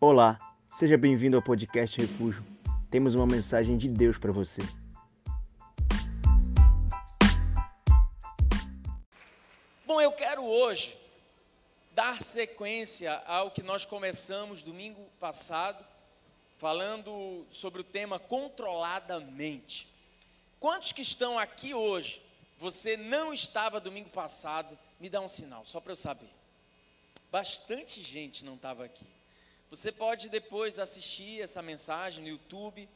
Olá, seja bem-vindo ao podcast Refúgio. Temos uma mensagem de Deus para você. Bom, eu quero hoje dar sequência ao que nós começamos domingo passado, falando sobre o tema controladamente. Quantos que estão aqui hoje, você não estava domingo passado, me dá um sinal, só para eu saber. Bastante gente não estava aqui. Você pode depois assistir essa mensagem no YouTube,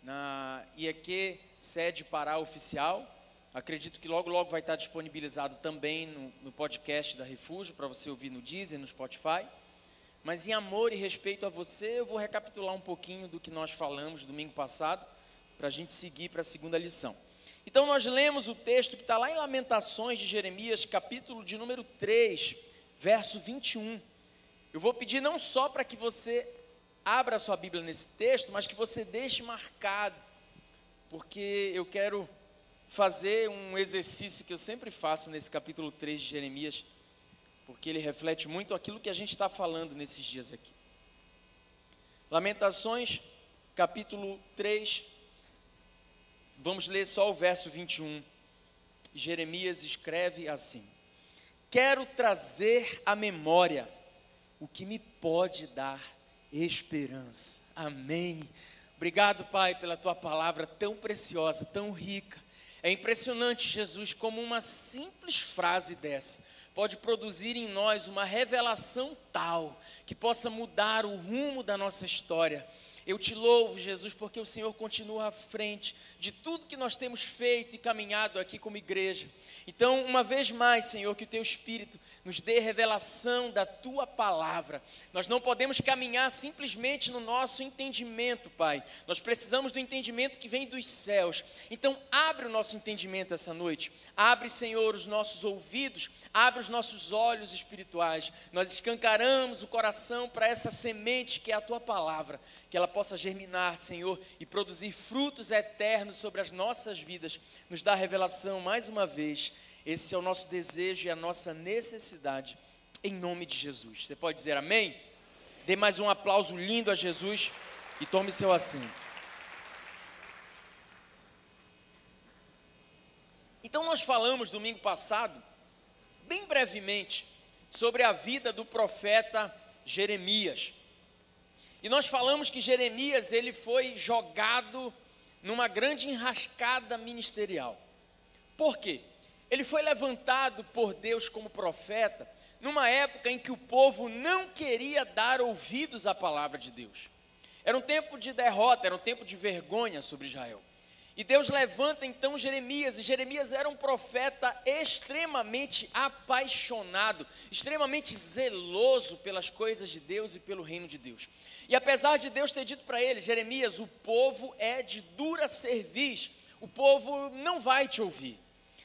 na IEQ Sede Pará Oficial. Acredito que logo, logo vai estar disponibilizado também no, no podcast da Refúgio, para você ouvir no Deezer, no Spotify. Mas em amor e respeito a você, eu vou recapitular um pouquinho do que nós falamos domingo passado, para a gente seguir para a segunda lição. Então, nós lemos o texto que está lá em Lamentações de Jeremias, capítulo de número 3, verso 21. Eu vou pedir não só para que você abra a sua Bíblia nesse texto, mas que você deixe marcado, porque eu quero fazer um exercício que eu sempre faço nesse capítulo 3 de Jeremias, porque ele reflete muito aquilo que a gente está falando nesses dias aqui. Lamentações, capítulo 3, vamos ler só o verso 21. Jeremias escreve assim: Quero trazer à memória o que me pode dar esperança. Amém. Obrigado, Pai, pela tua palavra tão preciosa, tão rica. É impressionante, Jesus, como uma simples frase dessa pode produzir em nós uma revelação tal que possa mudar o rumo da nossa história. Eu te louvo, Jesus, porque o Senhor continua à frente de tudo que nós temos feito e caminhado aqui como igreja. Então, uma vez mais, Senhor, que o teu Espírito nos dê revelação da tua palavra. Nós não podemos caminhar simplesmente no nosso entendimento, Pai. Nós precisamos do entendimento que vem dos céus. Então, abre o nosso entendimento essa noite. Abre, Senhor, os nossos ouvidos, abre os nossos olhos espirituais. Nós escancaramos o coração para essa semente que é a tua palavra, que ela possa germinar, Senhor, e produzir frutos eternos sobre as nossas vidas. Nos dá revelação mais uma vez. Esse é o nosso desejo e a nossa necessidade, em nome de Jesus. Você pode dizer amém? Dê mais um aplauso lindo a Jesus e tome seu assento. Então, nós falamos domingo passado, bem brevemente, sobre a vida do profeta Jeremias. E nós falamos que Jeremias ele foi jogado numa grande enrascada ministerial. Por quê? Ele foi levantado por Deus como profeta numa época em que o povo não queria dar ouvidos à palavra de Deus. Era um tempo de derrota, era um tempo de vergonha sobre Israel. E Deus levanta então Jeremias, e Jeremias era um profeta extremamente apaixonado, extremamente zeloso pelas coisas de Deus e pelo reino de Deus. E apesar de Deus ter dito para ele, Jeremias, o povo é de dura cerviz, o povo não vai te ouvir.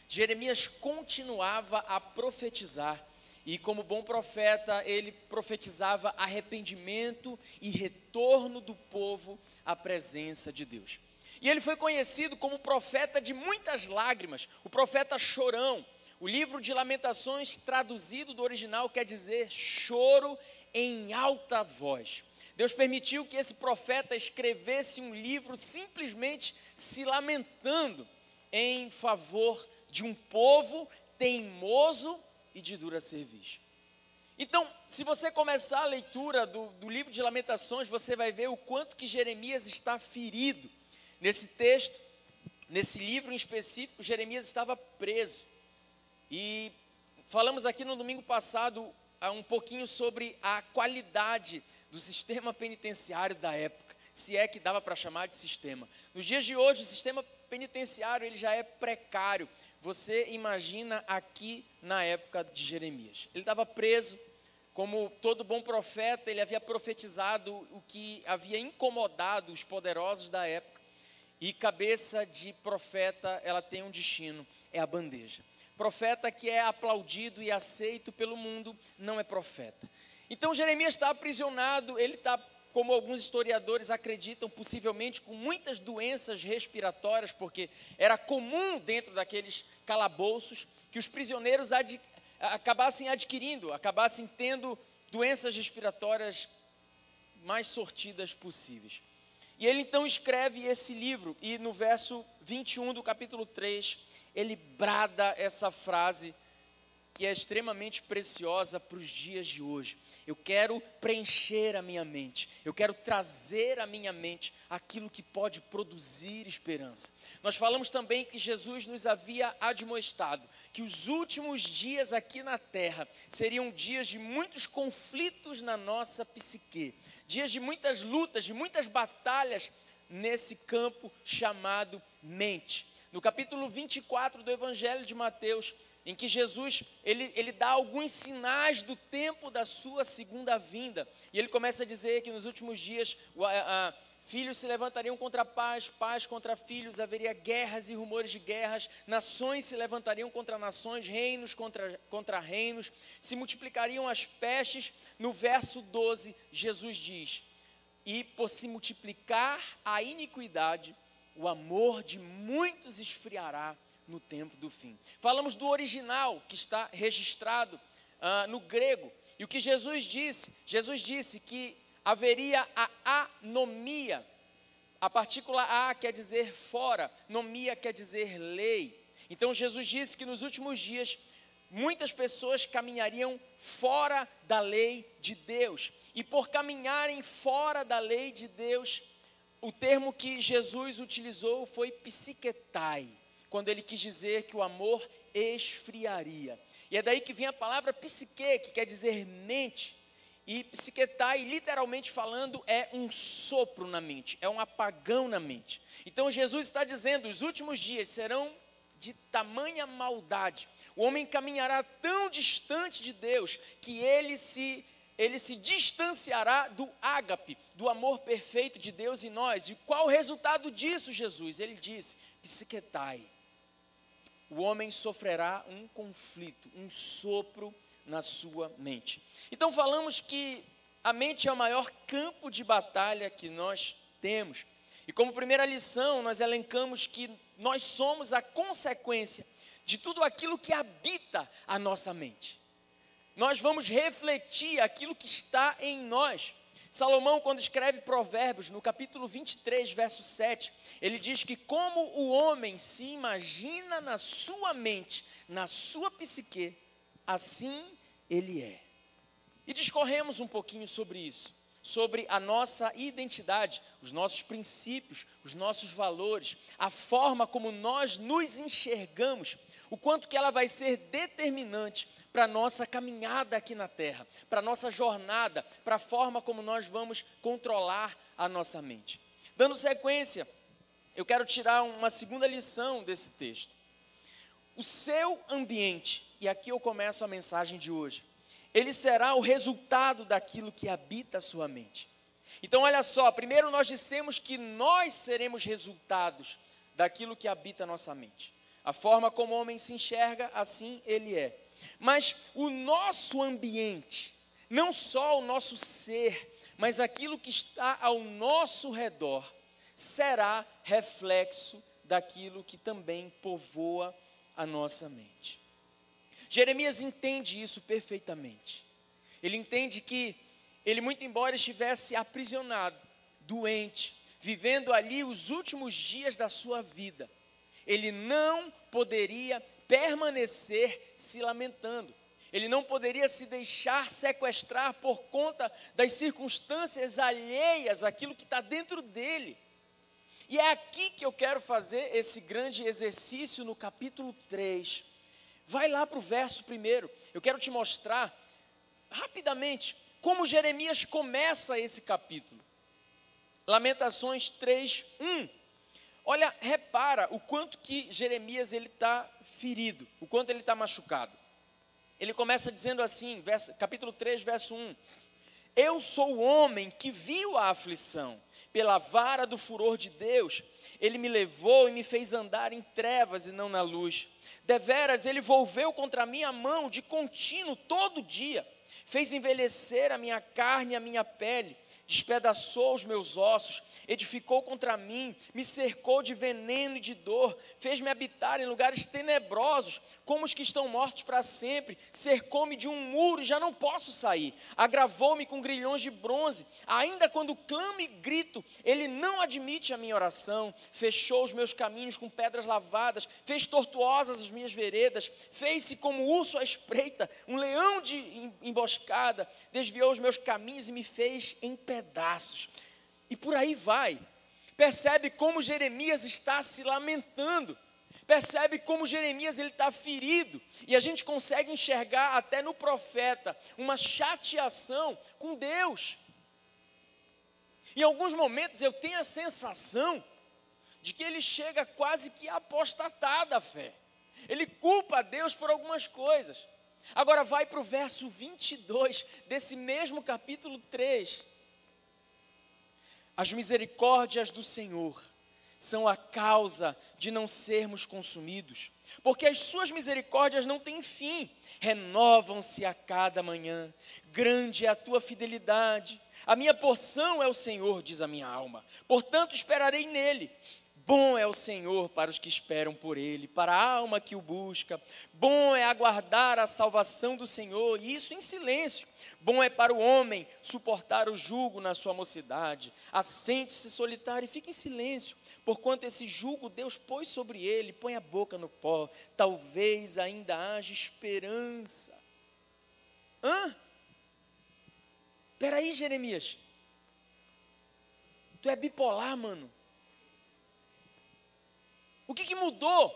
Jeremias continuava a profetizar, e como bom profeta, ele profetizava arrependimento e retorno do povo à presença de Deus. E ele foi conhecido como profeta de muitas lágrimas, o profeta chorão. O livro de Lamentações, traduzido do original, quer dizer choro em alta voz. Deus permitiu que esse profeta escrevesse um livro simplesmente se lamentando em favor de um povo teimoso e de dura serviço. Então, se você começar a leitura do, do livro de Lamentações, você vai ver o quanto que Jeremias está ferido Nesse texto, nesse livro em específico, Jeremias estava preso. E falamos aqui no domingo passado ah, um pouquinho sobre a qualidade do sistema penitenciário da época, se é que dava para chamar de sistema. Nos dias de hoje, o sistema penitenciário ele já é precário. Você imagina aqui na época de Jeremias. Ele estava preso, como todo bom profeta, ele havia profetizado o que havia incomodado os poderosos da época. E cabeça de profeta, ela tem um destino, é a bandeja. Profeta que é aplaudido e aceito pelo mundo, não é profeta. Então Jeremias está aprisionado, ele está, como alguns historiadores acreditam, possivelmente com muitas doenças respiratórias, porque era comum dentro daqueles calabouços que os prisioneiros ad, acabassem adquirindo, acabassem tendo doenças respiratórias mais sortidas possíveis. E ele então escreve esse livro, e no verso 21 do capítulo 3, ele brada essa frase que é extremamente preciosa para os dias de hoje. Eu quero preencher a minha mente, eu quero trazer à minha mente aquilo que pode produzir esperança. Nós falamos também que Jesus nos havia admoestado que os últimos dias aqui na terra seriam dias de muitos conflitos na nossa psique, dias de muitas lutas, de muitas batalhas nesse campo chamado mente. No capítulo 24 do Evangelho de Mateus, em que Jesus ele, ele dá alguns sinais do tempo da sua segunda vinda. E ele começa a dizer que nos últimos dias a, a, filhos se levantariam contra pais, pais contra filhos, haveria guerras e rumores de guerras, nações se levantariam contra nações, reinos contra, contra reinos, se multiplicariam as pestes. No verso 12, Jesus diz: E por se multiplicar a iniquidade, o amor de muitos esfriará no tempo do fim. Falamos do original que está registrado ah, no grego. E o que Jesus disse? Jesus disse que haveria a anomia. A partícula A quer dizer fora, nomia quer dizer lei. Então Jesus disse que nos últimos dias muitas pessoas caminhariam fora da lei de Deus. E por caminharem fora da lei de Deus, o termo que Jesus utilizou foi psiquetai quando ele quis dizer que o amor esfriaria. E é daí que vem a palavra psique, que quer dizer mente. E psiquetai, literalmente falando, é um sopro na mente, é um apagão na mente. Então Jesus está dizendo: os últimos dias serão de tamanha maldade. O homem caminhará tão distante de Deus que ele se ele se distanciará do ágape, do amor perfeito de Deus em nós. E qual o resultado disso, Jesus? Ele disse: psiquetai o homem sofrerá um conflito, um sopro na sua mente. Então falamos que a mente é o maior campo de batalha que nós temos. E como primeira lição, nós elencamos que nós somos a consequência de tudo aquilo que habita a nossa mente. Nós vamos refletir aquilo que está em nós. Salomão, quando escreve Provérbios, no capítulo 23, verso 7, ele diz que como o homem se imagina na sua mente, na sua psique, assim ele é. E discorremos um pouquinho sobre isso, sobre a nossa identidade, os nossos princípios, os nossos valores, a forma como nós nos enxergamos o quanto que ela vai ser determinante para a nossa caminhada aqui na terra, para a nossa jornada, para a forma como nós vamos controlar a nossa mente. Dando sequência, eu quero tirar uma segunda lição desse texto. O seu ambiente, e aqui eu começo a mensagem de hoje, ele será o resultado daquilo que habita a sua mente. Então, olha só, primeiro nós dissemos que nós seremos resultados daquilo que habita a nossa mente. A forma como o homem se enxerga, assim ele é. Mas o nosso ambiente, não só o nosso ser, mas aquilo que está ao nosso redor, será reflexo daquilo que também povoa a nossa mente. Jeremias entende isso perfeitamente. Ele entende que ele, muito embora estivesse aprisionado, doente, vivendo ali os últimos dias da sua vida, ele não poderia permanecer se lamentando. Ele não poderia se deixar sequestrar por conta das circunstâncias alheias àquilo que está dentro dele. E é aqui que eu quero fazer esse grande exercício no capítulo 3. Vai lá para o verso primeiro. Eu quero te mostrar rapidamente como Jeremias começa esse capítulo. Lamentações 3, 1. Olha, repara o quanto que Jeremias ele está ferido, o quanto ele está machucado. Ele começa dizendo assim, verso, capítulo 3, verso 1: Eu sou o homem que viu a aflição, pela vara do furor de Deus, ele me levou e me fez andar em trevas e não na luz. Deveras, ele volveu contra a mão de contínuo todo dia, fez envelhecer a minha carne e a minha pele despedaçou os meus ossos, edificou contra mim, me cercou de veneno e de dor, fez-me habitar em lugares tenebrosos, como os que estão mortos para sempre, cercou-me de um muro e já não posso sair, agravou-me com grilhões de bronze, ainda quando clamo e grito, ele não admite a minha oração, fechou os meus caminhos com pedras lavadas, fez tortuosas as minhas veredas, fez-se como urso à espreita, um leão de emboscada, desviou os meus caminhos e me fez em pedaços. E por aí vai. Percebe como Jeremias está se lamentando. Percebe como Jeremias ele está ferido. E a gente consegue enxergar até no profeta uma chateação com Deus. Em alguns momentos eu tenho a sensação de que ele chega quase que a apostatar da fé. Ele culpa a Deus por algumas coisas. Agora vai para o verso 22 desse mesmo capítulo 3. As misericórdias do Senhor são a causa de não sermos consumidos, porque as suas misericórdias não têm fim, renovam-se a cada manhã. Grande é a tua fidelidade. A minha porção é o Senhor, diz a minha alma. Portanto, esperarei nele. Bom é o Senhor para os que esperam por Ele, para a alma que o busca. Bom é aguardar a salvação do Senhor, e isso em silêncio. Bom é para o homem suportar o jugo na sua mocidade. Assente-se solitário e fique em silêncio, porquanto esse jugo Deus pôs sobre ele, põe a boca no pó. Talvez ainda haja esperança. Hã? Peraí, Jeremias. Tu é bipolar, mano. O que, que mudou?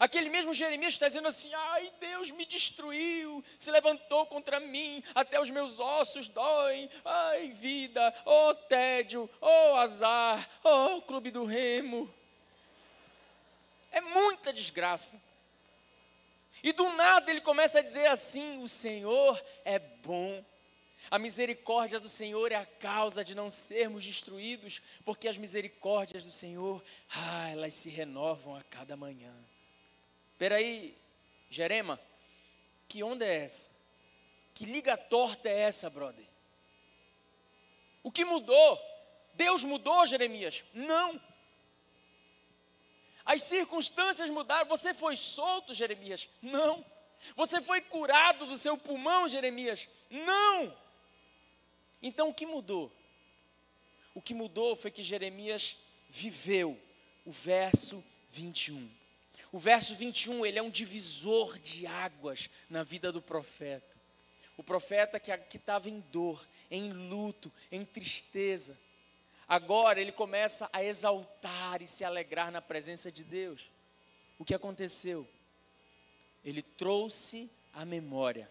Aquele mesmo Jeremias está dizendo assim: ai, Deus me destruiu, se levantou contra mim, até os meus ossos doem, ai, vida, oh tédio, oh azar, oh clube do remo. É muita desgraça. E do nada ele começa a dizer assim: o Senhor é bom. A misericórdia do Senhor é a causa de não sermos destruídos, porque as misericórdias do Senhor, ah, elas se renovam a cada manhã. Peraí, Jerema, que onda é essa? Que liga torta é essa, brother? O que mudou? Deus mudou, Jeremias? Não. As circunstâncias mudaram. Você foi solto, Jeremias? Não. Você foi curado do seu pulmão, Jeremias? Não. Então o que mudou? O que mudou foi que Jeremias viveu o verso 21. O verso 21, ele é um divisor de águas na vida do profeta. O profeta que estava em dor, em luto, em tristeza. Agora ele começa a exaltar e se alegrar na presença de Deus. O que aconteceu? Ele trouxe à memória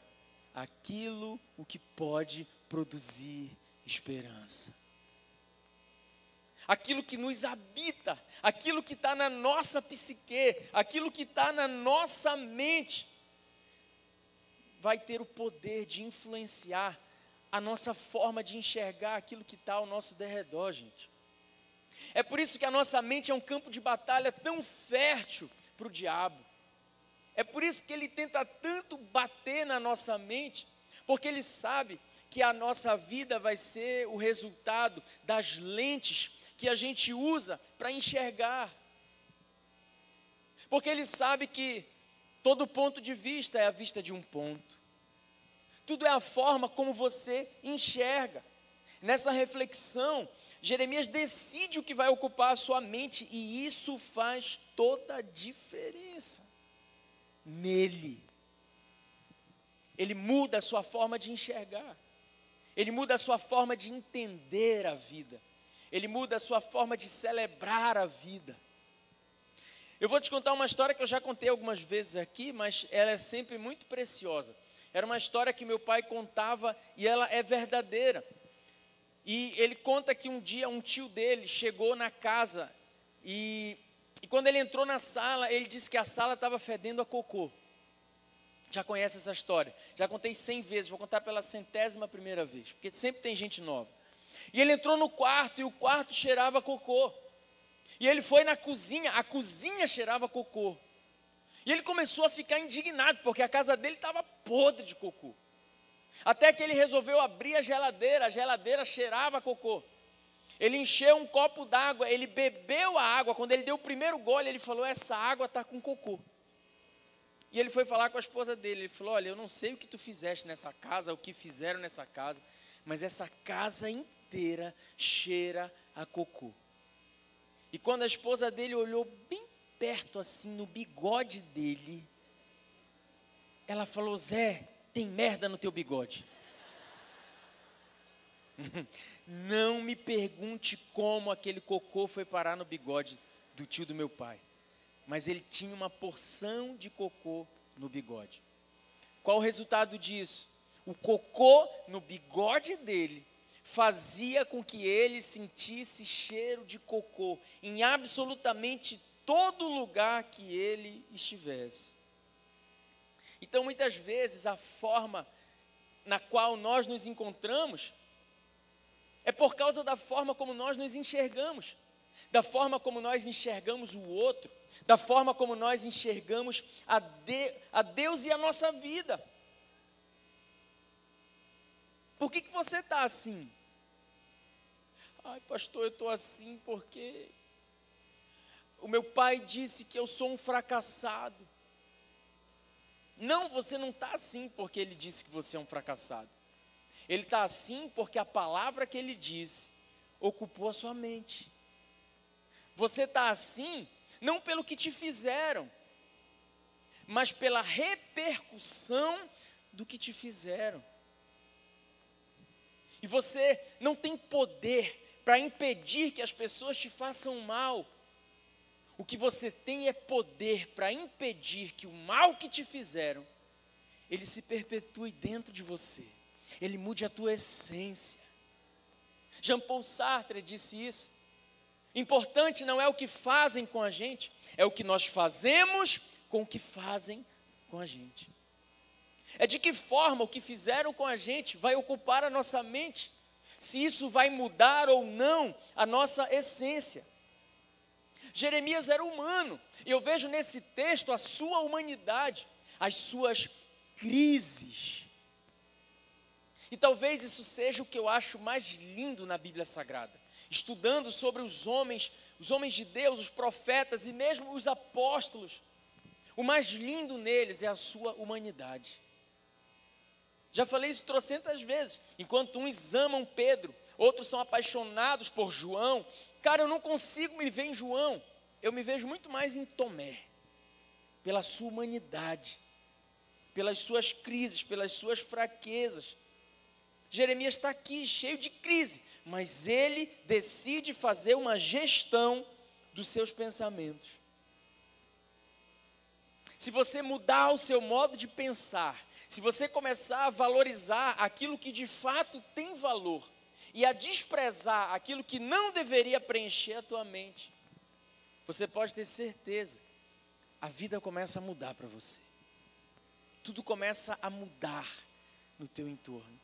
aquilo o que pode produzir esperança aquilo que nos habita, aquilo que está na nossa psique, aquilo que está na nossa mente, vai ter o poder de influenciar a nossa forma de enxergar aquilo que está ao nosso derredor, gente. É por isso que a nossa mente é um campo de batalha tão fértil para o diabo. É por isso que ele tenta tanto bater na nossa mente, porque ele sabe que a nossa vida vai ser o resultado das lentes que a gente usa para enxergar. Porque ele sabe que todo ponto de vista é a vista de um ponto. Tudo é a forma como você enxerga. Nessa reflexão, Jeremias decide o que vai ocupar a sua mente e isso faz toda a diferença nele. Ele muda a sua forma de enxergar. Ele muda a sua forma de entender a vida ele muda a sua forma de celebrar a vida. Eu vou te contar uma história que eu já contei algumas vezes aqui, mas ela é sempre muito preciosa. Era uma história que meu pai contava e ela é verdadeira. E ele conta que um dia um tio dele chegou na casa e, e quando ele entrou na sala, ele disse que a sala estava fedendo a cocô. Já conhece essa história? Já contei cem vezes, vou contar pela centésima primeira vez, porque sempre tem gente nova. E ele entrou no quarto e o quarto cheirava cocô. E ele foi na cozinha, a cozinha cheirava cocô. E ele começou a ficar indignado, porque a casa dele estava podre de cocô. Até que ele resolveu abrir a geladeira, a geladeira cheirava cocô. Ele encheu um copo d'água, ele bebeu a água. Quando ele deu o primeiro gole, ele falou: Essa água está com cocô. E ele foi falar com a esposa dele. Ele falou: Olha, eu não sei o que tu fizeste nessa casa, o que fizeram nessa casa, mas essa casa inteira cheira a cocô. E quando a esposa dele olhou bem perto, assim, no bigode dele, ela falou: Zé, tem merda no teu bigode. Não me pergunte como aquele cocô foi parar no bigode do tio do meu pai. Mas ele tinha uma porção de cocô no bigode. Qual o resultado disso? O cocô no bigode dele fazia com que ele sentisse cheiro de cocô em absolutamente todo lugar que ele estivesse. Então, muitas vezes, a forma na qual nós nos encontramos é por causa da forma como nós nos enxergamos, da forma como nós enxergamos o outro, da forma como nós enxergamos a, de, a Deus e a nossa vida. Por que, que você está assim? Ai, pastor, eu estou assim porque o meu pai disse que eu sou um fracassado. Não, você não está assim porque ele disse que você é um fracassado. Ele está assim porque a palavra que ele disse ocupou a sua mente. Você está assim não pelo que te fizeram, mas pela repercussão do que te fizeram. E você não tem poder para impedir que as pessoas te façam mal. O que você tem é poder para impedir que o mal que te fizeram, ele se perpetue dentro de você ele mude a tua essência. Jean Paul Sartre disse isso. Importante não é o que fazem com a gente, é o que nós fazemos com o que fazem com a gente. É de que forma o que fizeram com a gente vai ocupar a nossa mente, se isso vai mudar ou não a nossa essência. Jeremias era humano, e eu vejo nesse texto a sua humanidade, as suas crises e talvez isso seja o que eu acho mais lindo na Bíblia Sagrada. Estudando sobre os homens, os homens de Deus, os profetas e mesmo os apóstolos. O mais lindo neles é a sua humanidade. Já falei isso trocentas vezes. Enquanto uns amam Pedro, outros são apaixonados por João. Cara, eu não consigo me ver em João. Eu me vejo muito mais em Tomé. Pela sua humanidade, pelas suas crises, pelas suas fraquezas. Jeremias está aqui, cheio de crise, mas ele decide fazer uma gestão dos seus pensamentos. Se você mudar o seu modo de pensar, se você começar a valorizar aquilo que de fato tem valor e a desprezar aquilo que não deveria preencher a tua mente, você pode ter certeza, a vida começa a mudar para você. Tudo começa a mudar no teu entorno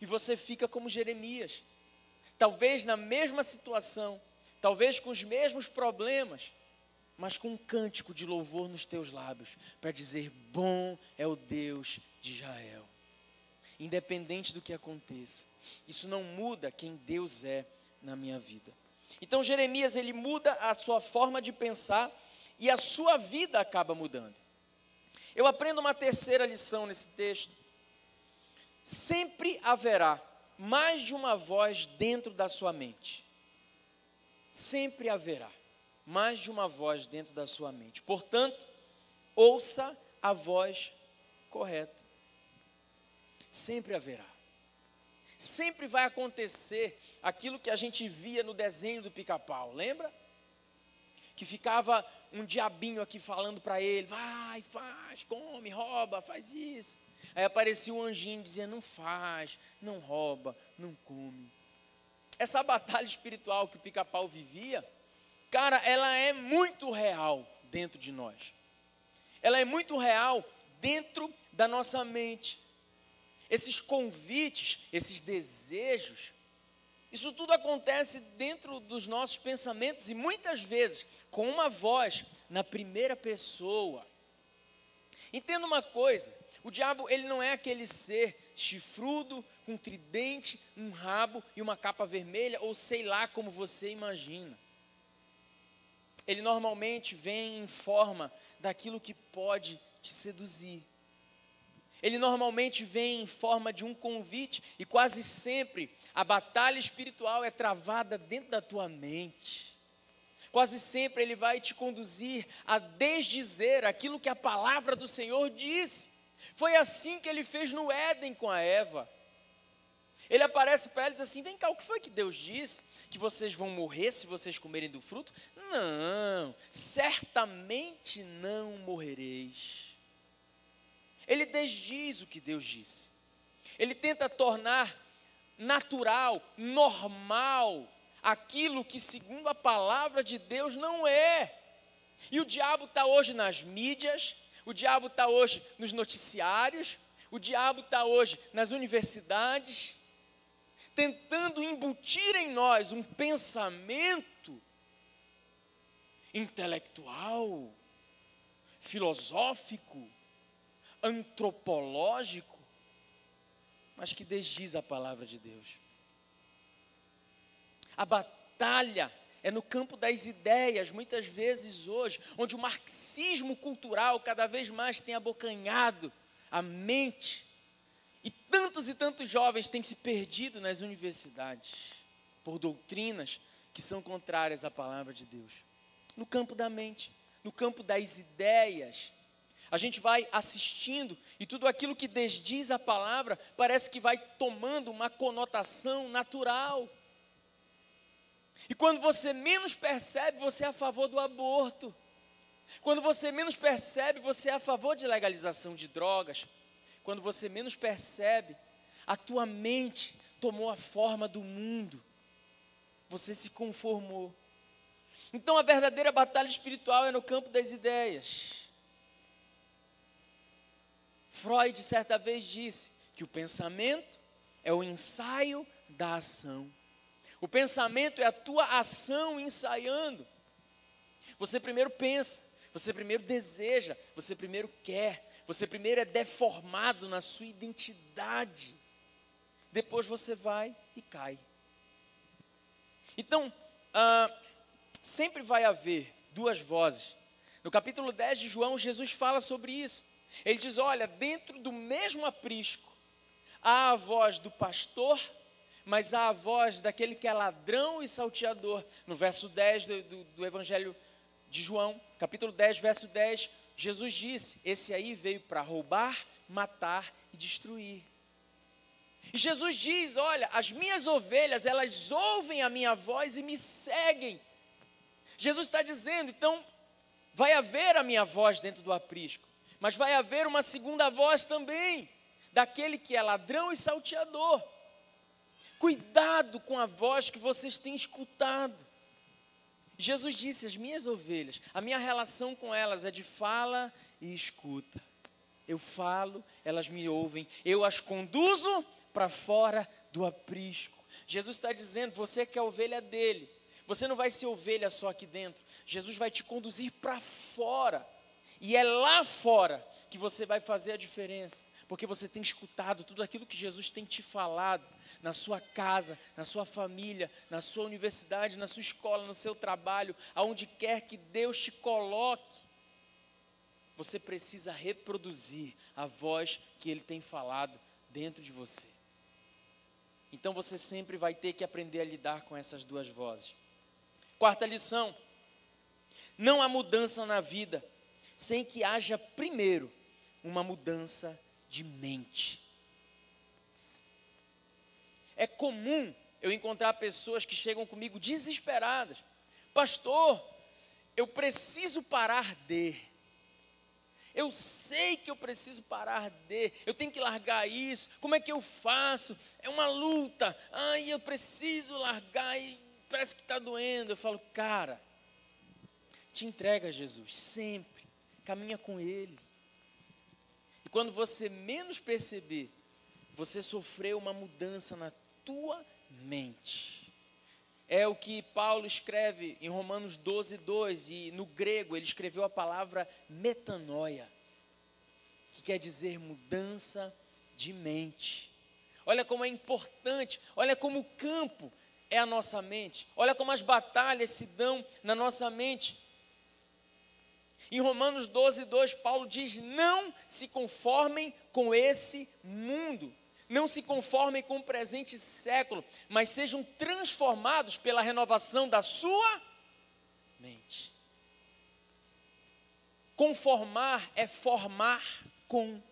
e você fica como Jeremias, talvez na mesma situação, talvez com os mesmos problemas, mas com um cântico de louvor nos teus lábios, para dizer: Bom é o Deus de Israel. Independente do que aconteça, isso não muda quem Deus é na minha vida. Então Jeremias ele muda a sua forma de pensar e a sua vida acaba mudando. Eu aprendo uma terceira lição nesse texto, sempre haverá mais de uma voz dentro da sua mente. Sempre haverá mais de uma voz dentro da sua mente. Portanto, ouça a voz correta. Sempre haverá. Sempre vai acontecer aquilo que a gente via no desenho do pica-pau, lembra? Que ficava um diabinho aqui falando para ele: vai, faz, come, rouba, faz isso. Aí aparecia um anjinho dizendo: não faz, não rouba, não come. Essa batalha espiritual que o pica-pau vivia, cara, ela é muito real dentro de nós. Ela é muito real dentro da nossa mente. Esses convites, esses desejos, isso tudo acontece dentro dos nossos pensamentos e muitas vezes com uma voz na primeira pessoa. Entenda uma coisa: o diabo, ele não é aquele ser chifrudo, com tridente, um rabo e uma capa vermelha, ou sei lá como você imagina. Ele normalmente vem em forma daquilo que pode te seduzir. Ele normalmente vem em forma de um convite, e quase sempre a batalha espiritual é travada dentro da tua mente. Quase sempre ele vai te conduzir a desdizer aquilo que a palavra do Senhor disse. Foi assim que ele fez no Éden com a Eva. Ele aparece para ela e diz assim: Vem cá, o que foi que Deus disse? Que vocês vão morrer se vocês comerem do fruto? Não, certamente não morrereis. Ele desdiz o que Deus disse. Ele tenta tornar natural, normal, aquilo que, segundo a palavra de Deus, não é. E o diabo está hoje nas mídias, o diabo está hoje nos noticiários, o diabo está hoje nas universidades, tentando embutir em nós um pensamento intelectual, filosófico, antropológico, mas que desdiz a palavra de Deus. A batalha é no campo das ideias, muitas vezes hoje, onde o marxismo cultural cada vez mais tem abocanhado a mente. E tantos e tantos jovens têm se perdido nas universidades por doutrinas que são contrárias à palavra de Deus. No campo da mente, no campo das ideias, a gente vai assistindo e tudo aquilo que desdiz a palavra parece que vai tomando uma conotação natural. E quando você menos percebe, você é a favor do aborto. Quando você menos percebe, você é a favor de legalização de drogas. Quando você menos percebe, a tua mente tomou a forma do mundo. Você se conformou. Então a verdadeira batalha espiritual é no campo das ideias. Freud certa vez disse que o pensamento é o ensaio da ação. O pensamento é a tua ação ensaiando. Você primeiro pensa, você primeiro deseja, você primeiro quer, você primeiro é deformado na sua identidade. Depois você vai e cai. Então, ah, sempre vai haver duas vozes. No capítulo 10 de João, Jesus fala sobre isso. Ele diz: Olha, dentro do mesmo aprisco, há a voz do pastor, mas há a voz daquele que é ladrão e salteador. No verso 10 do, do, do Evangelho de João, capítulo 10, verso 10, Jesus disse: Esse aí veio para roubar, matar e destruir. E Jesus diz: Olha, as minhas ovelhas, elas ouvem a minha voz e me seguem. Jesus está dizendo, então, vai haver a minha voz dentro do aprisco. Mas vai haver uma segunda voz também, daquele que é ladrão e salteador. Cuidado com a voz que vocês têm escutado. Jesus disse: As minhas ovelhas, a minha relação com elas é de fala e escuta. Eu falo, elas me ouvem, eu as conduzo para fora do aprisco. Jesus está dizendo: Você que é a ovelha dele, você não vai ser ovelha só aqui dentro, Jesus vai te conduzir para fora. E é lá fora que você vai fazer a diferença, porque você tem escutado tudo aquilo que Jesus tem te falado na sua casa, na sua família, na sua universidade, na sua escola, no seu trabalho, aonde quer que Deus te coloque. Você precisa reproduzir a voz que Ele tem falado dentro de você. Então você sempre vai ter que aprender a lidar com essas duas vozes. Quarta lição: não há mudança na vida sem que haja primeiro uma mudança de mente. É comum eu encontrar pessoas que chegam comigo desesperadas. Pastor, eu preciso parar de. Eu sei que eu preciso parar de. Eu tenho que largar isso. Como é que eu faço? É uma luta. Ai, eu preciso largar e parece que está doendo. Eu falo, cara, te entrega a Jesus sempre caminha com Ele. E quando você menos perceber, você sofreu uma mudança na tua mente. É o que Paulo escreve em Romanos 12, 2, e no grego ele escreveu a palavra metanoia, que quer dizer mudança de mente. Olha como é importante, olha como o campo é a nossa mente, olha como as batalhas se dão na nossa mente. Em Romanos 12, 2, Paulo diz: Não se conformem com esse mundo, não se conformem com o presente século, mas sejam transformados pela renovação da sua mente. Conformar é formar com,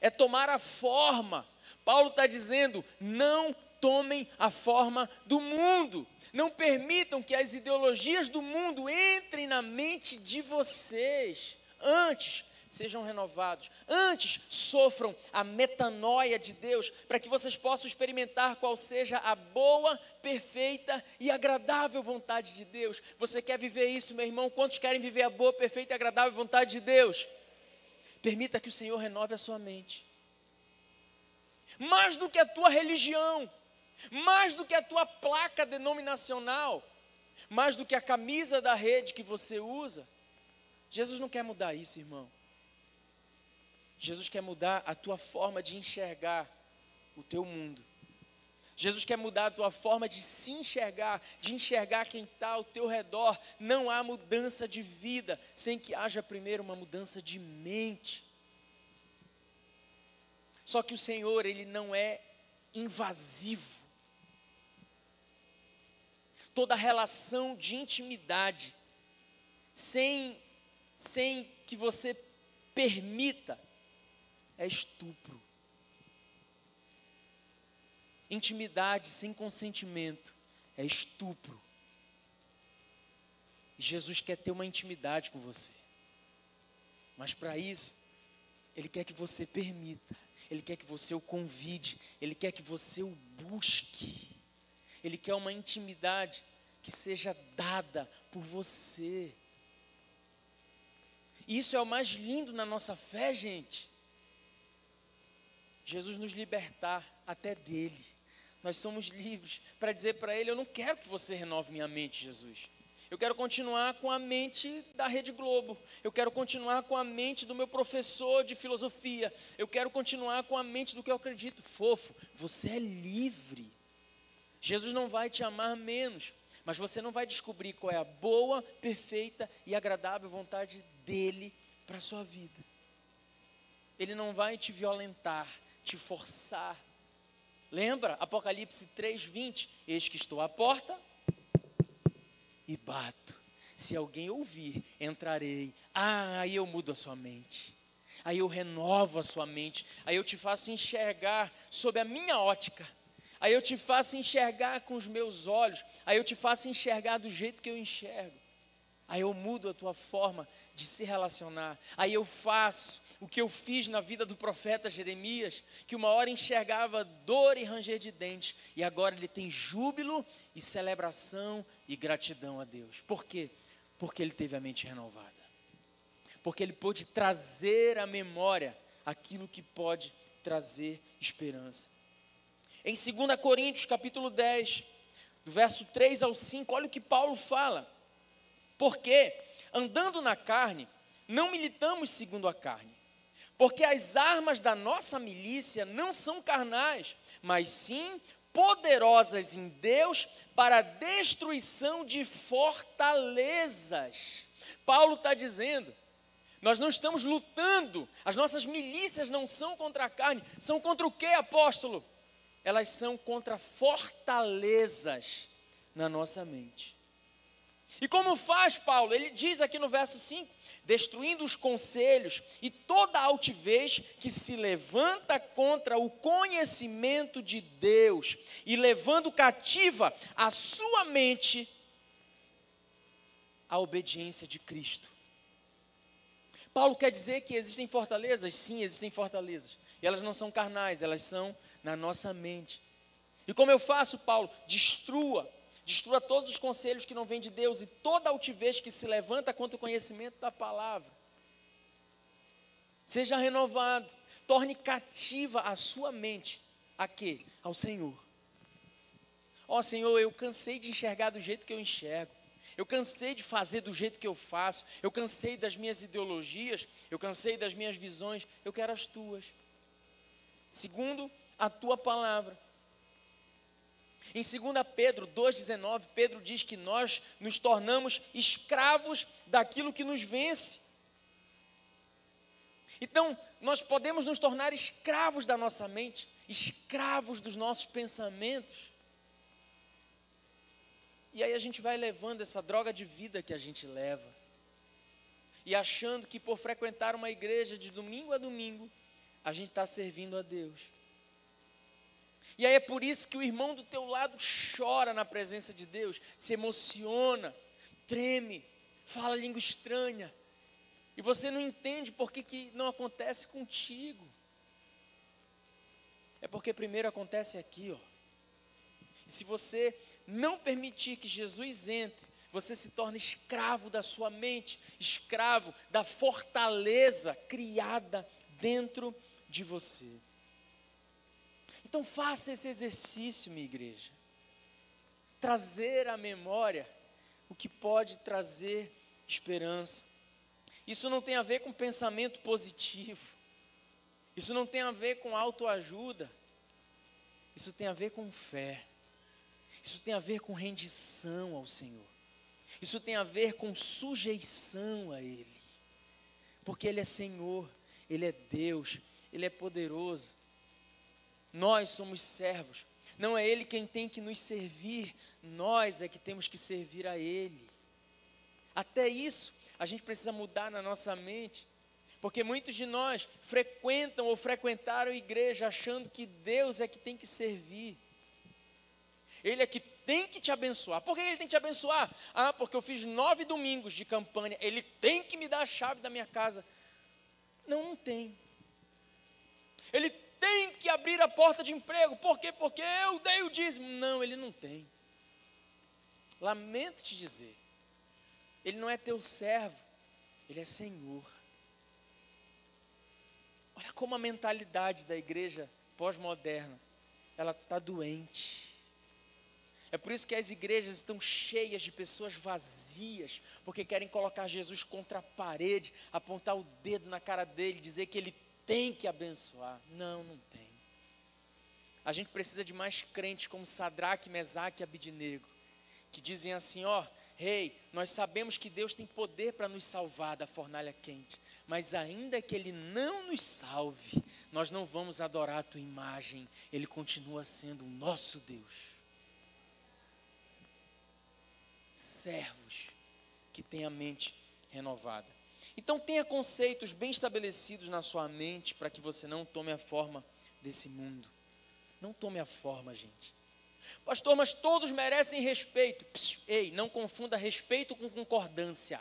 é tomar a forma. Paulo está dizendo: não tomem a forma do mundo. Não permitam que as ideologias do mundo entrem na mente de vocês. Antes, sejam renovados. Antes, sofram a metanoia de Deus, para que vocês possam experimentar qual seja a boa, perfeita e agradável vontade de Deus. Você quer viver isso, meu irmão? Quantos querem viver a boa, perfeita e agradável vontade de Deus? Permita que o Senhor renove a sua mente. Mais do que a tua religião, mais do que a tua placa denominacional, mais do que a camisa da rede que você usa. Jesus não quer mudar isso, irmão. Jesus quer mudar a tua forma de enxergar o teu mundo. Jesus quer mudar a tua forma de se enxergar, de enxergar quem está ao teu redor. Não há mudança de vida sem que haja primeiro uma mudança de mente. Só que o Senhor, Ele não é invasivo. Toda relação de intimidade, sem, sem que você permita, é estupro. Intimidade sem consentimento é estupro. E Jesus quer ter uma intimidade com você. Mas para isso, Ele quer que você permita, Ele quer que você o convide, Ele quer que você o busque. Ele quer uma intimidade que seja dada por você. Isso é o mais lindo na nossa fé, gente. Jesus nos libertar até dele nós somos livres para dizer para Ele: Eu não quero que você renove minha mente, Jesus. Eu quero continuar com a mente da Rede Globo. Eu quero continuar com a mente do meu professor de filosofia. Eu quero continuar com a mente do que eu acredito. Fofo, você é livre. Jesus não vai te amar menos, mas você não vai descobrir qual é a boa, perfeita e agradável vontade dele para a sua vida. Ele não vai te violentar, te forçar Lembra? Apocalipse 3:20, eis que estou à porta e bato. Se alguém ouvir, entrarei. Ah, aí eu mudo a sua mente. Aí eu renovo a sua mente. Aí eu te faço enxergar sob a minha ótica. Aí eu te faço enxergar com os meus olhos. Aí eu te faço enxergar do jeito que eu enxergo. Aí eu mudo a tua forma de se relacionar. Aí eu faço o que eu fiz na vida do profeta Jeremias, que uma hora enxergava dor e ranger de dentes, e agora ele tem júbilo e celebração e gratidão a Deus. Por quê? Porque ele teve a mente renovada. Porque ele pôde trazer à memória aquilo que pode trazer esperança. Em 2 Coríntios, capítulo 10, do verso 3 ao 5, olha o que Paulo fala. Porque, andando na carne, não militamos segundo a carne porque as armas da nossa milícia não são carnais, mas sim poderosas em Deus para a destruição de fortalezas. Paulo está dizendo, nós não estamos lutando, as nossas milícias não são contra a carne, são contra o que, apóstolo? Elas são contra fortalezas na nossa mente. E como faz Paulo? Ele diz aqui no verso 5: destruindo os conselhos e toda altivez que se levanta contra o conhecimento de Deus e levando cativa a sua mente à obediência de Cristo. Paulo quer dizer que existem fortalezas? Sim, existem fortalezas. E elas não são carnais, elas são na nossa mente. E como eu faço, Paulo? Destrua Destrua todos os conselhos que não vêm de Deus e toda altivez que se levanta contra o conhecimento da palavra. Seja renovado, torne cativa a sua mente a quê? Ao Senhor. Ó oh, Senhor, eu cansei de enxergar do jeito que eu enxergo. Eu cansei de fazer do jeito que eu faço. Eu cansei das minhas ideologias. Eu cansei das minhas visões. Eu quero as tuas. segundo a tua palavra. Em 2 Pedro 2,19, Pedro diz que nós nos tornamos escravos daquilo que nos vence. Então, nós podemos nos tornar escravos da nossa mente, escravos dos nossos pensamentos. E aí a gente vai levando essa droga de vida que a gente leva. E achando que por frequentar uma igreja de domingo a domingo, a gente está servindo a Deus. E aí é por isso que o irmão do teu lado chora na presença de Deus, se emociona, treme, fala língua estranha. E você não entende por que, que não acontece contigo. É porque primeiro acontece aqui, ó. E se você não permitir que Jesus entre, você se torna escravo da sua mente, escravo da fortaleza criada dentro de você. Então faça esse exercício, minha igreja. Trazer à memória o que pode trazer esperança. Isso não tem a ver com pensamento positivo. Isso não tem a ver com autoajuda. Isso tem a ver com fé. Isso tem a ver com rendição ao Senhor. Isso tem a ver com sujeição a Ele. Porque Ele é Senhor, Ele é Deus, Ele é poderoso. Nós somos servos. Não é Ele quem tem que nos servir, nós é que temos que servir a Ele. Até isso, a gente precisa mudar na nossa mente, porque muitos de nós frequentam ou frequentaram a igreja achando que Deus é que tem que servir. Ele é que tem que te abençoar. Por que ele tem que te abençoar? Ah, porque eu fiz nove domingos de campanha. Ele tem que me dar a chave da minha casa. Não, não tem. Ele tem que abrir a porta de emprego. Por quê? Porque eu dei o dízimo. Não, ele não tem. Lamento te dizer. Ele não é teu servo, ele é Senhor. Olha como a mentalidade da igreja pós-moderna, ela está doente. É por isso que as igrejas estão cheias de pessoas vazias, porque querem colocar Jesus contra a parede, apontar o dedo na cara dele, dizer que ele tem que abençoar. Não, não tem. A gente precisa de mais crentes como Sadraque, Mesaque e Abidinego, que dizem assim: ó, rei, nós sabemos que Deus tem poder para nos salvar da fornalha quente, mas ainda que Ele não nos salve, nós não vamos adorar a tua imagem, Ele continua sendo o nosso Deus. Servos que têm a mente renovada. Então tenha conceitos bem estabelecidos na sua mente para que você não tome a forma desse mundo. Não tome a forma, gente. Pastor, mas todos merecem respeito. Ei, não confunda respeito com concordância.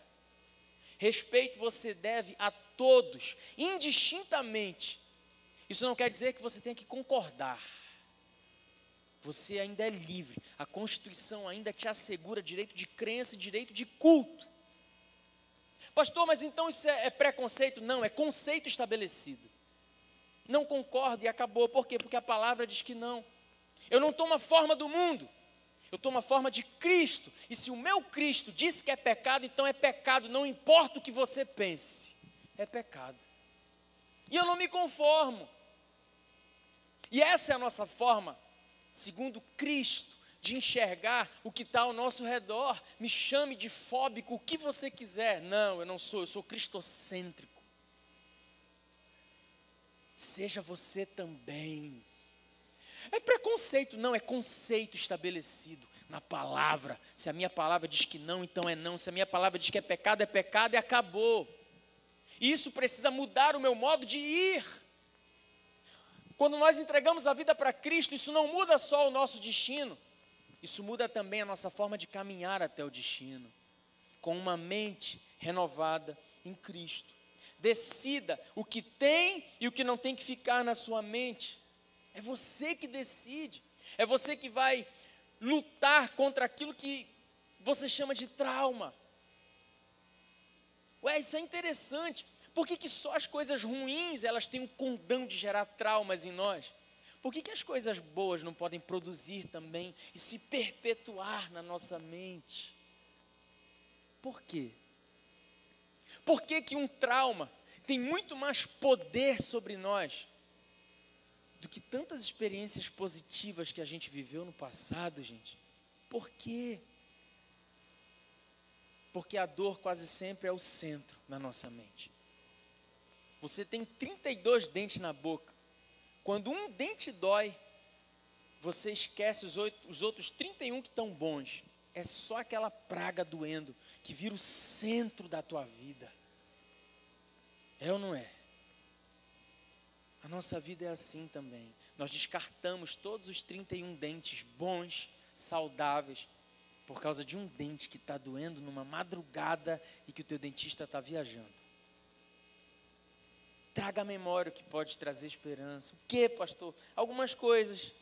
Respeito você deve a todos, indistintamente. Isso não quer dizer que você tenha que concordar. Você ainda é livre. A Constituição ainda te assegura direito de crença e direito de culto. Pastor, mas então isso é, é preconceito? Não, é conceito estabelecido. Não concordo e acabou. Por quê? Porque a palavra diz que não. Eu não tomo a forma do mundo, eu tomo a forma de Cristo. E se o meu Cristo disse que é pecado, então é pecado, não importa o que você pense, é pecado. E eu não me conformo. E essa é a nossa forma, segundo Cristo, de enxergar o que está ao nosso redor. Me chame de fóbico, o que você quiser. Não, eu não sou, eu sou cristocêntrico. Seja você também. É preconceito, não, é conceito estabelecido na palavra. Se a minha palavra diz que não, então é não. Se a minha palavra diz que é pecado, é pecado e acabou. Isso precisa mudar o meu modo de ir. Quando nós entregamos a vida para Cristo, isso não muda só o nosso destino, isso muda também a nossa forma de caminhar até o destino, com uma mente renovada em Cristo. Decida o que tem e o que não tem que ficar na sua mente. É você que decide. É você que vai lutar contra aquilo que você chama de trauma. Ué, isso é interessante. Por que, que só as coisas ruins elas têm o condão de gerar traumas em nós? Por que, que as coisas boas não podem produzir também e se perpetuar na nossa mente? Por quê? Por que, que um trauma tem muito mais poder sobre nós do que tantas experiências positivas que a gente viveu no passado, gente. Por quê? Porque a dor quase sempre é o centro na nossa mente. Você tem 32 dentes na boca. Quando um dente dói, você esquece os, oito, os outros 31 que estão bons. É só aquela praga doendo que vira o centro da tua vida. É ou não é? A nossa vida é assim também. Nós descartamos todos os 31 dentes bons, saudáveis, por causa de um dente que está doendo numa madrugada e que o teu dentista está viajando. Traga a memória o que pode trazer esperança. O que, pastor? Algumas coisas.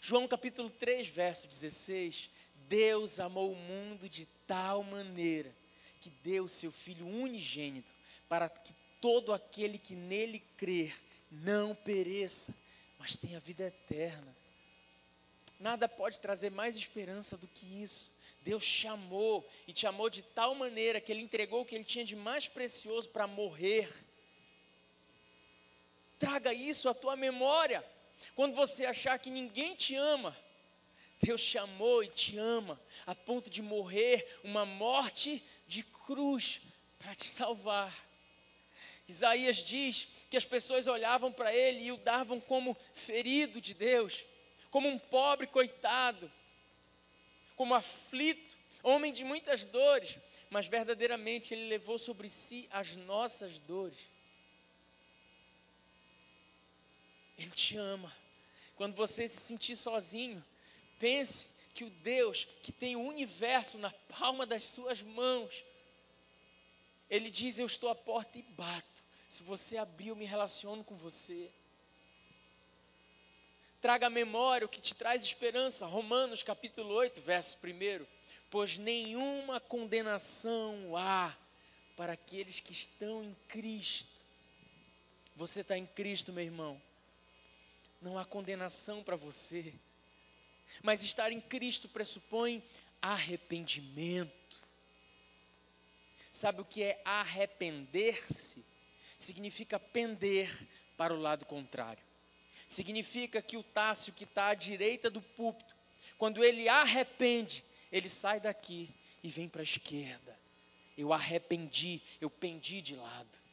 João capítulo 3, verso 16. Deus amou o mundo de tal maneira que deu seu Filho unigênito para que todo aquele que nele crer não pereça, mas tenha vida eterna. Nada pode trazer mais esperança do que isso. Deus chamou e te amou de tal maneira que Ele entregou o que Ele tinha de mais precioso para morrer. Traga isso à tua memória. Quando você achar que ninguém te ama, Deus chamou e te ama a ponto de morrer uma morte de cruz para te salvar. Isaías diz que as pessoas olhavam para ele e o davam como ferido de Deus, como um pobre coitado, como aflito, homem de muitas dores, mas verdadeiramente ele levou sobre si as nossas dores. Ele te ama. Quando você se sentir sozinho, pense que o Deus que tem o universo na palma das suas mãos, ele diz: Eu estou à porta e bato. Se você abrir, eu me relaciono com você. Traga à memória o que te traz esperança. Romanos capítulo 8, verso 1. Pois nenhuma condenação há para aqueles que estão em Cristo. Você está em Cristo, meu irmão. Não há condenação para você. Mas estar em Cristo pressupõe arrependimento. Sabe o que é arrepender-se? Significa pender para o lado contrário. Significa que o Tássio que está à direita do púlpito, quando ele arrepende, ele sai daqui e vem para a esquerda. Eu arrependi, eu pendi de lado.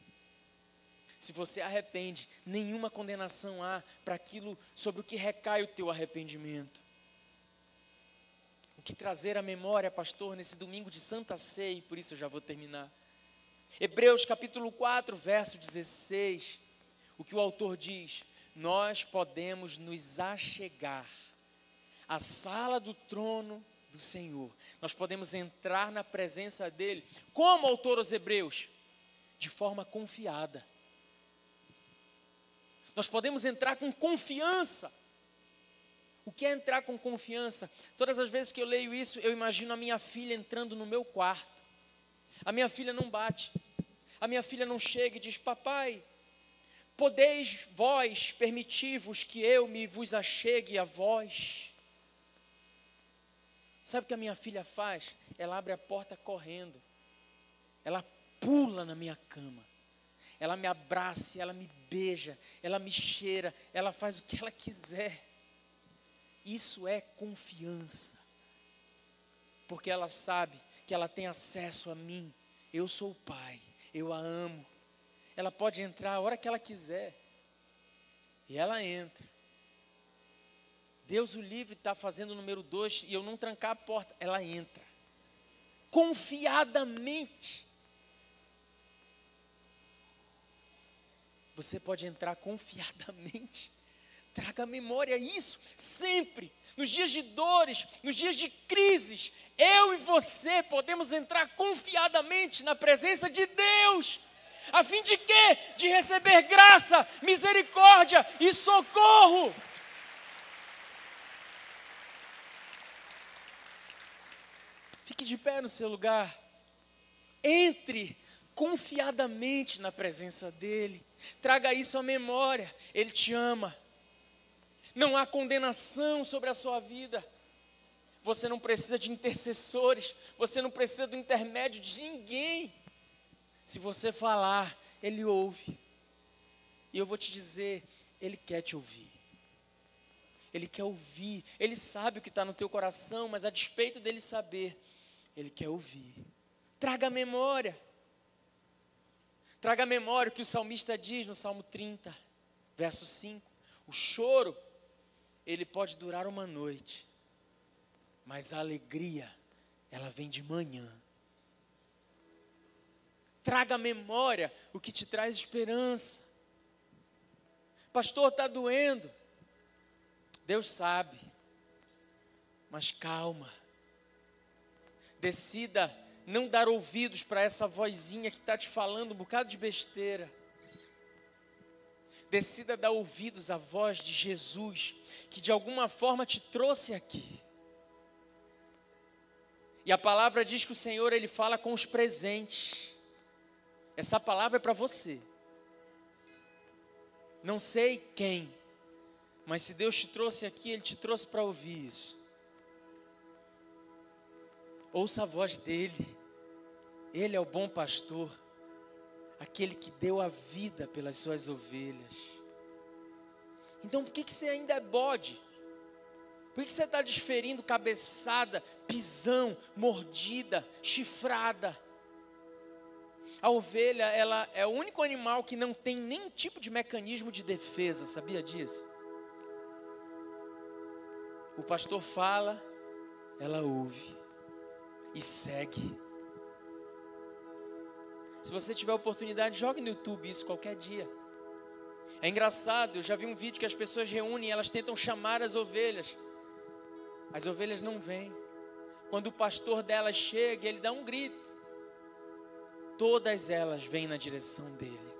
Se você arrepende, nenhuma condenação há para aquilo sobre o que recai o teu arrependimento o que trazer à memória, pastor, nesse domingo de Santa Ceia, e por isso eu já vou terminar. Hebreus capítulo 4, verso 16, o que o autor diz: Nós podemos nos achegar à sala do trono do Senhor, nós podemos entrar na presença dEle, como autor aos Hebreus, de forma confiada. Nós podemos entrar com confiança o que é entrar com confiança? Todas as vezes que eu leio isso, eu imagino a minha filha entrando no meu quarto. A minha filha não bate. A minha filha não chega e diz: Papai, podeis vós permitir-vos que eu me vos achegue a vós? Sabe o que a minha filha faz? Ela abre a porta correndo. Ela pula na minha cama. Ela me abraça, ela me beija, ela me cheira, ela faz o que ela quiser. Isso é confiança. Porque ela sabe que ela tem acesso a mim. Eu sou o pai, eu a amo. Ela pode entrar a hora que ela quiser. E ela entra. Deus o livre está fazendo o número dois e eu não trancar a porta. Ela entra. Confiadamente. Você pode entrar confiadamente. Traga à memória isso sempre. Nos dias de dores, nos dias de crises, eu e você podemos entrar confiadamente na presença de Deus. A fim de quê? De receber graça, misericórdia e socorro. Fique de pé no seu lugar. Entre confiadamente na presença dEle. Traga isso à memória. Ele te ama não há condenação sobre a sua vida. Você não precisa de intercessores, você não precisa do intermédio de ninguém. Se você falar, Ele ouve. E eu vou te dizer, Ele quer te ouvir. Ele quer ouvir. Ele sabe o que está no teu coração, mas a despeito dele saber, ele quer ouvir. Traga a memória. Traga memória o que o salmista diz no Salmo 30, verso 5. O choro, ele pode durar uma noite, mas a alegria, ela vem de manhã. Traga memória o que te traz esperança. Pastor, está doendo. Deus sabe. Mas calma. Decida não dar ouvidos para essa vozinha que está te falando um bocado de besteira. Decida dar ouvidos à voz de Jesus, que de alguma forma te trouxe aqui. E a palavra diz que o Senhor ele fala com os presentes. Essa palavra é para você. Não sei quem, mas se Deus te trouxe aqui, Ele te trouxe para ouvir isso. Ouça a voz dEle. Ele é o bom pastor, aquele que deu a vida pelas suas ovelhas. Então por que, que você ainda é bode? Por que você está desferindo cabeçada, pisão, mordida, chifrada? A ovelha, ela é o único animal que não tem nenhum tipo de mecanismo de defesa, sabia disso? O pastor fala, ela ouve e segue. Se você tiver oportunidade, jogue no YouTube isso qualquer dia. É engraçado, eu já vi um vídeo que as pessoas reúnem, elas tentam chamar as ovelhas. As ovelhas não vêm. Quando o pastor delas chega, ele dá um grito todas elas vêm na direção dele.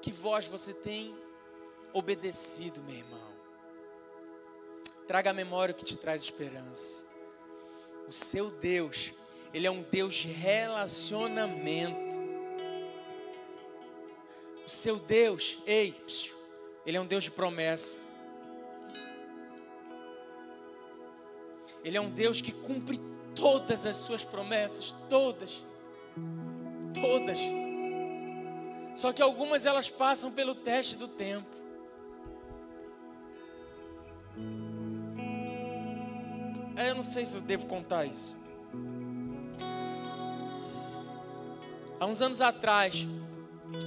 Que voz você tem obedecido, meu irmão? Traga a memória que te traz esperança. O seu Deus, Ele é um Deus de relacionamento. O seu Deus, ei, Ele é um Deus de promessa. Ele é um Deus que cumpre todas as suas promessas, todas, todas. Só que algumas elas passam pelo teste do tempo. É, eu não sei se eu devo contar isso. Há uns anos atrás,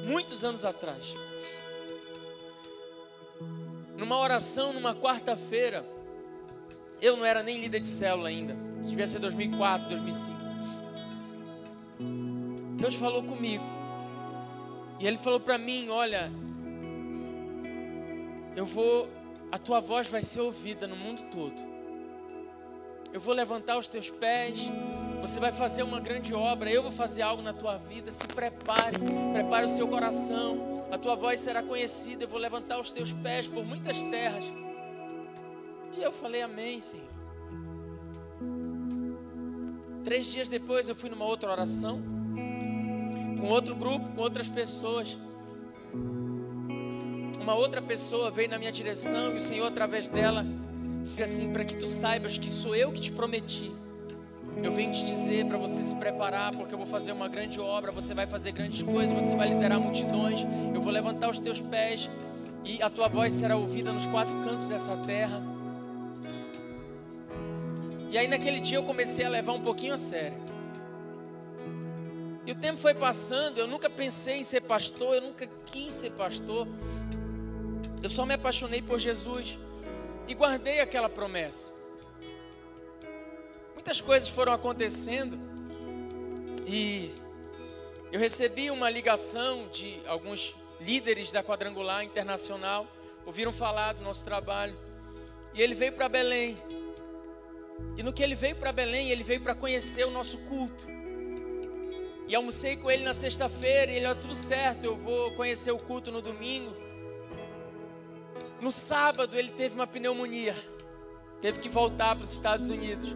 muitos anos atrás, numa oração, numa quarta-feira, eu não era nem líder de célula ainda. Isso devia ser 2004, 2005. Deus falou comigo. E Ele falou para mim: Olha, eu vou, a tua voz vai ser ouvida no mundo todo. Eu vou levantar os teus pés. Você vai fazer uma grande obra. Eu vou fazer algo na tua vida. Se prepare, prepare o seu coração. A tua voz será conhecida. Eu vou levantar os teus pés por muitas terras. E eu falei: Amém, Senhor. Três dias depois eu fui numa outra oração, com outro grupo, com outras pessoas. Uma outra pessoa veio na minha direção e o Senhor, através dela, disse assim: Para que tu saibas que sou eu que te prometi. Eu venho te dizer para você se preparar, porque eu vou fazer uma grande obra, você vai fazer grandes coisas, você vai liderar multidões, eu vou levantar os teus pés e a tua voz será ouvida nos quatro cantos dessa terra. E aí naquele dia eu comecei a levar um pouquinho a sério. E o tempo foi passando, eu nunca pensei em ser pastor, eu nunca quis ser pastor. Eu só me apaixonei por Jesus e guardei aquela promessa. Muitas coisas foram acontecendo e eu recebi uma ligação de alguns líderes da quadrangular internacional, ouviram falar do nosso trabalho e ele veio para Belém. E no que ele veio para Belém, ele veio para conhecer o nosso culto. E almocei com ele na sexta-feira, e ele, ó, tudo certo, eu vou conhecer o culto no domingo. No sábado ele teve uma pneumonia, teve que voltar para os Estados Unidos.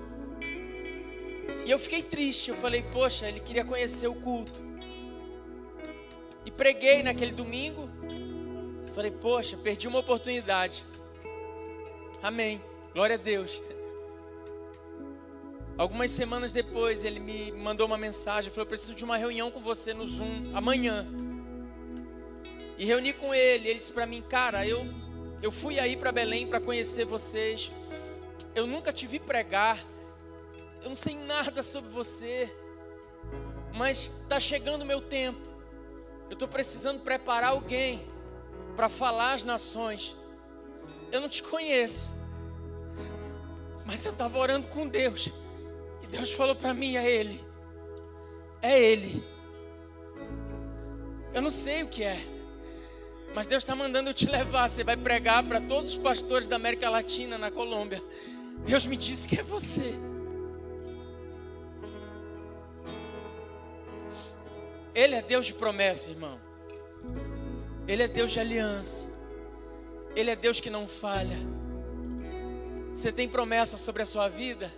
E eu fiquei triste, eu falei, poxa, ele queria conhecer o culto. E preguei naquele domingo, falei, poxa, perdi uma oportunidade. Amém, glória a Deus. Algumas semanas depois, ele me mandou uma mensagem, falou: "Eu preciso de uma reunião com você no Zoom amanhã". E reuni com ele. Ele disse para mim, cara, eu, eu fui aí para Belém para conhecer vocês. Eu nunca te vi pregar. Eu não sei nada sobre você. Mas está chegando o meu tempo. Eu estou precisando preparar alguém para falar às nações. Eu não te conheço. Mas eu estava orando com Deus. E Deus falou para mim: é Ele. É Ele. Eu não sei o que é. Mas Deus está mandando eu te levar. Você vai pregar para todos os pastores da América Latina, na Colômbia. Deus me disse que é você. Ele é Deus de promessa, irmão. Ele é Deus de aliança. Ele é Deus que não falha. Você tem promessa sobre a sua vida?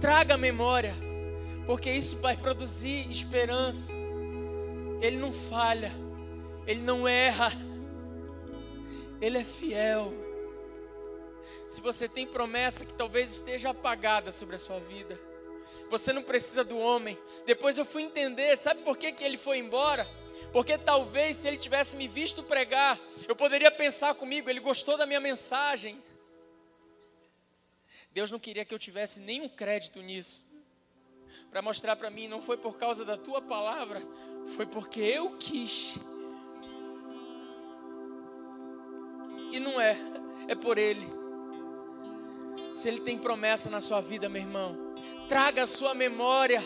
Traga a memória, porque isso vai produzir esperança. Ele não falha, ele não erra, ele é fiel. Se você tem promessa que talvez esteja apagada sobre a sua vida, você não precisa do homem. Depois eu fui entender, sabe por que, que ele foi embora? Porque talvez se ele tivesse me visto pregar, eu poderia pensar comigo, ele gostou da minha mensagem. Deus não queria que eu tivesse nenhum crédito nisso. Para mostrar para mim, não foi por causa da tua palavra, foi porque eu quis. E não é, é por Ele. Se Ele tem promessa na sua vida, meu irmão, traga a sua memória,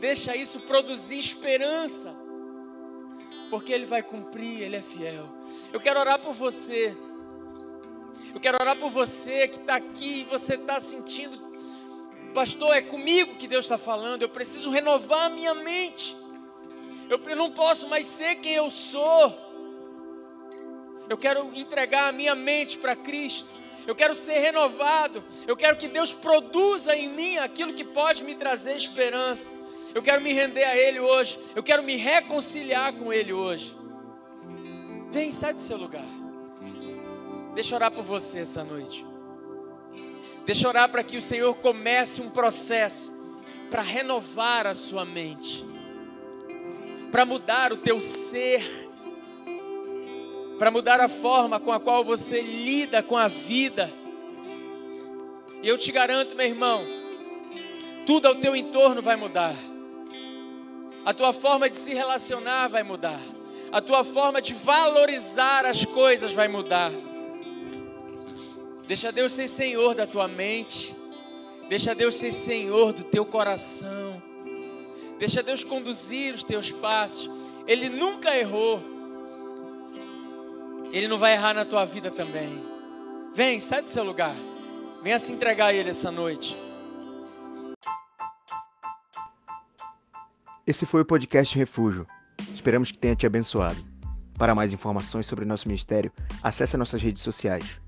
deixa isso produzir esperança porque Ele vai cumprir, Ele é fiel. Eu quero orar por você. Eu quero orar por você que está aqui e você está sentindo, pastor, é comigo que Deus está falando. Eu preciso renovar a minha mente. Eu não posso mais ser quem eu sou. Eu quero entregar a minha mente para Cristo. Eu quero ser renovado. Eu quero que Deus produza em mim aquilo que pode me trazer esperança. Eu quero me render a Ele hoje. Eu quero me reconciliar com Ele hoje. Vem, sai do seu lugar. Deixa eu orar por você essa noite. Deixa eu orar para que o Senhor comece um processo para renovar a sua mente, para mudar o teu ser, para mudar a forma com a qual você lida com a vida. E eu te garanto, meu irmão, tudo ao teu entorno vai mudar. A tua forma de se relacionar vai mudar. A tua forma de valorizar as coisas vai mudar. Deixa Deus ser Senhor da tua mente. Deixa Deus ser Senhor do teu coração. Deixa Deus conduzir os teus passos. Ele nunca errou. Ele não vai errar na tua vida também. Vem, sai do seu lugar. Venha se entregar a Ele essa noite. Esse foi o podcast Refúgio. Esperamos que tenha te abençoado. Para mais informações sobre nosso ministério, acesse nossas redes sociais.